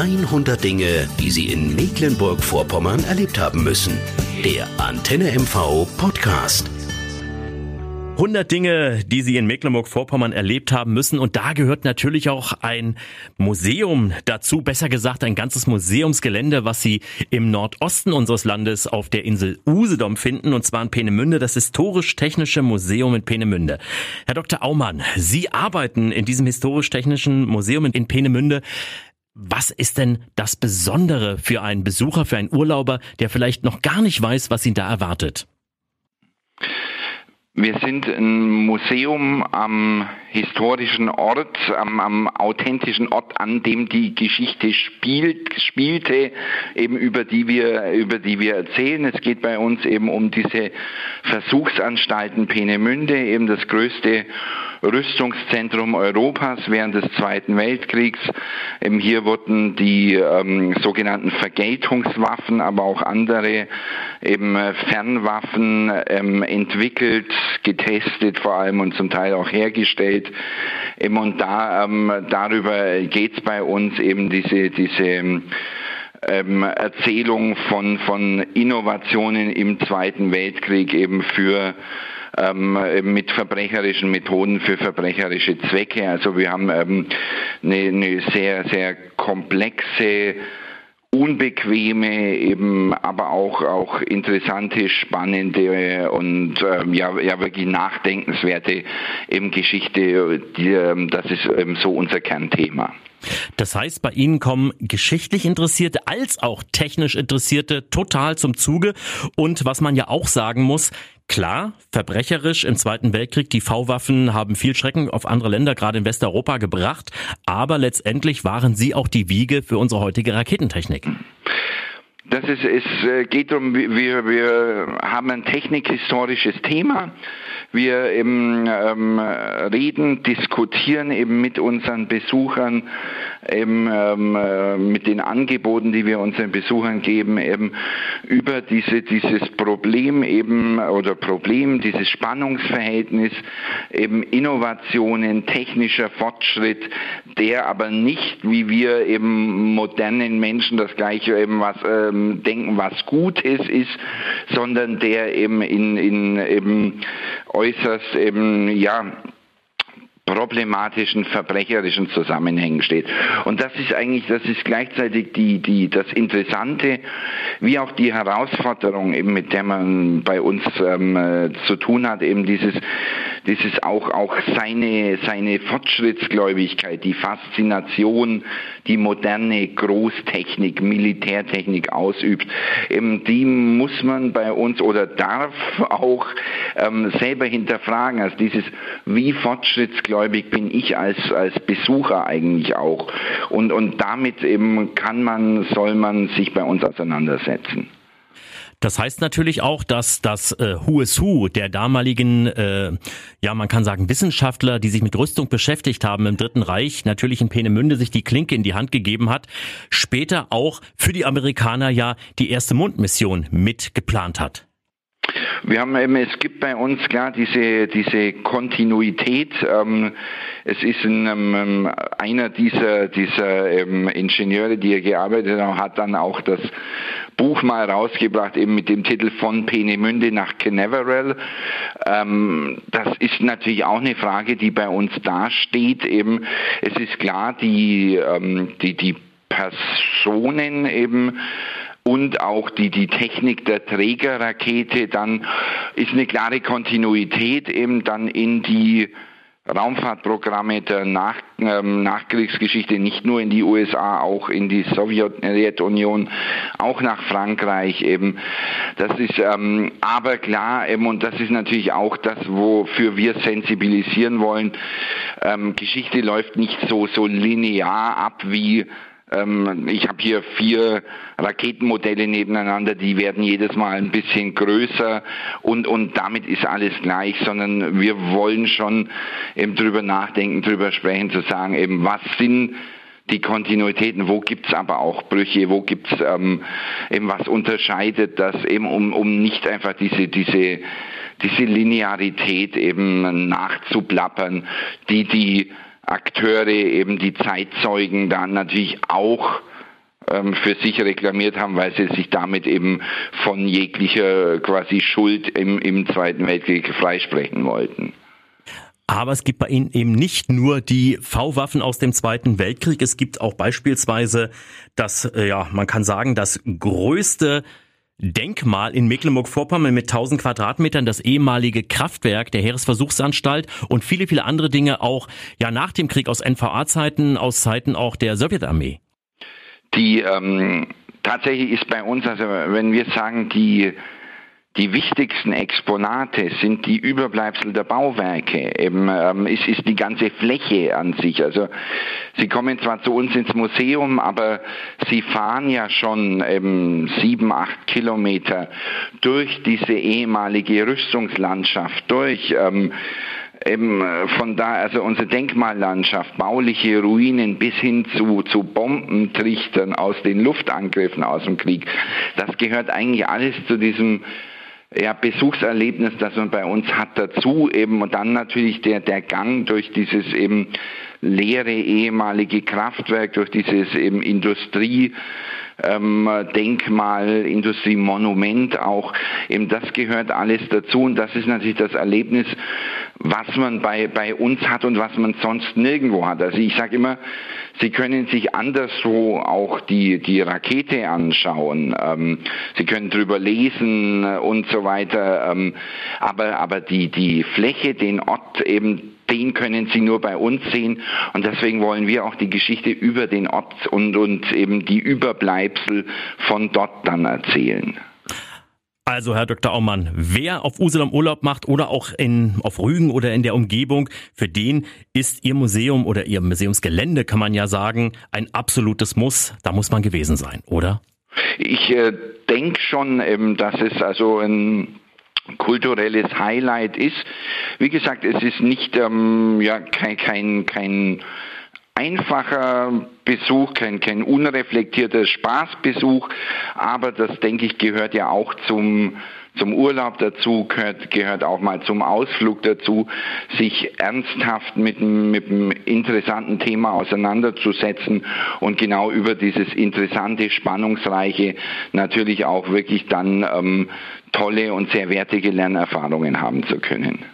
100 Dinge, die Sie in Mecklenburg-Vorpommern erlebt haben müssen. Der Antenne MV Podcast. 100 Dinge, die Sie in Mecklenburg-Vorpommern erlebt haben müssen. Und da gehört natürlich auch ein Museum dazu, besser gesagt ein ganzes Museumsgelände, was Sie im Nordosten unseres Landes auf der Insel Usedom finden, und zwar in Peenemünde, das Historisch-Technische Museum in Peenemünde. Herr Dr. Aumann, Sie arbeiten in diesem Historisch-Technischen Museum in Peenemünde. Was ist denn das Besondere für einen Besucher, für einen Urlauber, der vielleicht noch gar nicht weiß, was ihn da erwartet? Wir sind ein Museum am historischen Ort, am, am, authentischen Ort, an dem die Geschichte spielt, spielte, eben über die wir, über die wir erzählen. Es geht bei uns eben um diese Versuchsanstalten Peenemünde, eben das größte Rüstungszentrum Europas während des Zweiten Weltkriegs. Ähm, hier wurden die ähm, sogenannten Vergeltungswaffen, aber auch andere eben äh, Fernwaffen ähm, entwickelt, getestet vor allem und zum Teil auch hergestellt. Ähm, und da, ähm, darüber geht es bei uns eben diese, diese ähm, Erzählung von, von Innovationen im Zweiten Weltkrieg eben für ähm, mit verbrecherischen Methoden für verbrecherische Zwecke. Also wir haben ähm, eine, eine sehr, sehr komplexe unbequeme, eben aber auch auch interessante, spannende und ähm, ja, ja wirklich nachdenkenswerte eben Geschichte. Die, ähm, das ist ähm, so unser Kernthema. Das heißt, bei Ihnen kommen geschichtlich Interessierte als auch technisch Interessierte total zum Zuge. Und was man ja auch sagen muss, Klar, verbrecherisch im Zweiten Weltkrieg, die V-Waffen haben viel Schrecken auf andere Länder, gerade in Westeuropa, gebracht, aber letztendlich waren sie auch die Wiege für unsere heutige Raketentechnik. Das ist, es äh, geht um, wir, wir haben ein technikhistorisches Thema. Wir eben ähm, reden, diskutieren eben mit unseren Besuchern, eben ähm, äh, mit den Angeboten, die wir unseren Besuchern geben, eben über diese, dieses Problem eben oder Problem, dieses Spannungsverhältnis, eben Innovationen, technischer Fortschritt, der aber nicht, wie wir eben modernen Menschen das gleiche eben was ähm, denken, was gut ist, ist, sondern der eben in, in eben äußerst eben, ja, problematischen verbrecherischen Zusammenhängen steht. Und das ist eigentlich, das ist gleichzeitig die, die, das Interessante, wie auch die Herausforderung, eben mit der man bei uns ähm, äh, zu tun hat, eben dieses dieses auch, auch seine, seine Fortschrittsgläubigkeit, die Faszination, die moderne Großtechnik, Militärtechnik ausübt, ähm, die muss man bei uns oder darf auch ähm, selber hinterfragen. Also dieses, wie fortschrittsgläubig bin ich als, als Besucher eigentlich auch? Und, und damit eben kann man, soll man sich bei uns auseinandersetzen. Das heißt natürlich auch, dass das äh, Who is Who der damaligen, äh, ja man kann sagen Wissenschaftler, die sich mit Rüstung beschäftigt haben im Dritten Reich, natürlich in Peenemünde sich die Klinke in die Hand gegeben hat, später auch für die Amerikaner ja die erste Mondmission mitgeplant hat. Wir haben eben, es gibt bei uns klar diese, diese Kontinuität. Ähm, es ist ein, ähm, einer dieser, dieser ähm, Ingenieure, die er gearbeitet hat, hat dann auch das Buch mal rausgebracht, eben mit dem Titel von Peenemünde nach Canaveral. Ähm, das ist natürlich auch eine Frage, die bei uns dasteht. Eben, es ist klar, die, ähm, die, die Personen eben und auch die, die Technik der Trägerrakete, dann ist eine klare Kontinuität eben dann in die Raumfahrtprogramme der Nach ähm, Nachkriegsgeschichte nicht nur in die USA, auch in die Sowjetunion, auch nach Frankreich eben. Das ist ähm, aber klar eben und das ist natürlich auch das, wofür wir sensibilisieren wollen. Ähm, Geschichte läuft nicht so so linear ab wie ähm, ich habe hier vier Raketenmodelle nebeneinander, die werden jedes Mal ein bisschen größer und, und damit ist alles gleich, sondern wir wollen schon eben drüber nachdenken, drüber sprechen, zu sagen, eben was sind die Kontinuitäten, wo gibt's aber auch Brüche, wo gibt's ähm, eben was unterscheidet das eben, um, um nicht einfach diese, diese, diese Linearität eben nachzuplappern, die die Akteure, eben die Zeitzeugen dann natürlich auch ähm, für sich reklamiert haben, weil sie sich damit eben von jeglicher quasi Schuld im, im Zweiten Weltkrieg freisprechen wollten. Aber es gibt bei Ihnen eben nicht nur die V-Waffen aus dem Zweiten Weltkrieg. Es gibt auch beispielsweise das, äh, ja, man kann sagen, das größte Denkmal in Mecklenburg-Vorpommern mit 1000 Quadratmetern, das ehemalige Kraftwerk der Heeresversuchsanstalt und viele, viele andere Dinge auch ja nach dem Krieg aus NVA-Zeiten, aus Zeiten auch der Sowjetarmee. Die ähm, tatsächlich ist bei uns, also wenn wir sagen, die die wichtigsten Exponate sind die Überbleibsel der Bauwerke. Eben, ähm, es ist die ganze Fläche an sich. Also sie kommen zwar zu uns ins Museum, aber sie fahren ja schon eben sieben, acht Kilometer durch diese ehemalige Rüstungslandschaft durch. Ähm, eben von da, also unsere Denkmallandschaft, bauliche Ruinen bis hin zu, zu Bombentrichtern aus den Luftangriffen aus dem Krieg, das gehört eigentlich alles zu diesem ja, Besuchserlebnis, das man bei uns hat, dazu eben und dann natürlich der, der Gang durch dieses eben leere ehemalige Kraftwerk, durch dieses eben Industrie, ähm, Denkmal, Industriemonument auch. Eben das gehört alles dazu und das ist natürlich das Erlebnis, was man bei, bei uns hat und was man sonst nirgendwo hat. Also ich sage immer, Sie können sich anderswo auch die, die Rakete anschauen. Ähm, Sie können drüber lesen und so weiter. Ähm, aber, aber die, die Fläche, den Ort eben den können Sie nur bei uns sehen. Und deswegen wollen wir auch die Geschichte über den Ort und, und eben die Überbleibsel von dort dann erzählen. Also, Herr Dr. Aumann, wer auf Usedom Urlaub macht oder auch in, auf Rügen oder in der Umgebung, für den ist Ihr Museum oder Ihr Museumsgelände, kann man ja sagen, ein absolutes Muss. Da muss man gewesen sein, oder? Ich äh, denke schon, ähm, dass es also ein kulturelles Highlight ist. Wie gesagt, es ist nicht ähm, ja, kein, kein, kein einfacher Besuch, kein, kein unreflektierter Spaßbesuch, aber das, denke ich, gehört ja auch zum, zum Urlaub dazu, gehört, gehört auch mal zum Ausflug dazu, sich ernsthaft mit, mit einem interessanten Thema auseinanderzusetzen und genau über dieses interessante, spannungsreiche natürlich auch wirklich dann ähm, tolle und sehr wertige Lernerfahrungen haben zu können.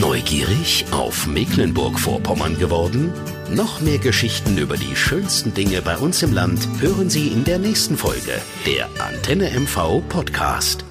Neugierig auf Mecklenburg-Vorpommern geworden? Noch mehr Geschichten über die schönsten Dinge bei uns im Land hören Sie in der nächsten Folge der Antenne MV Podcast.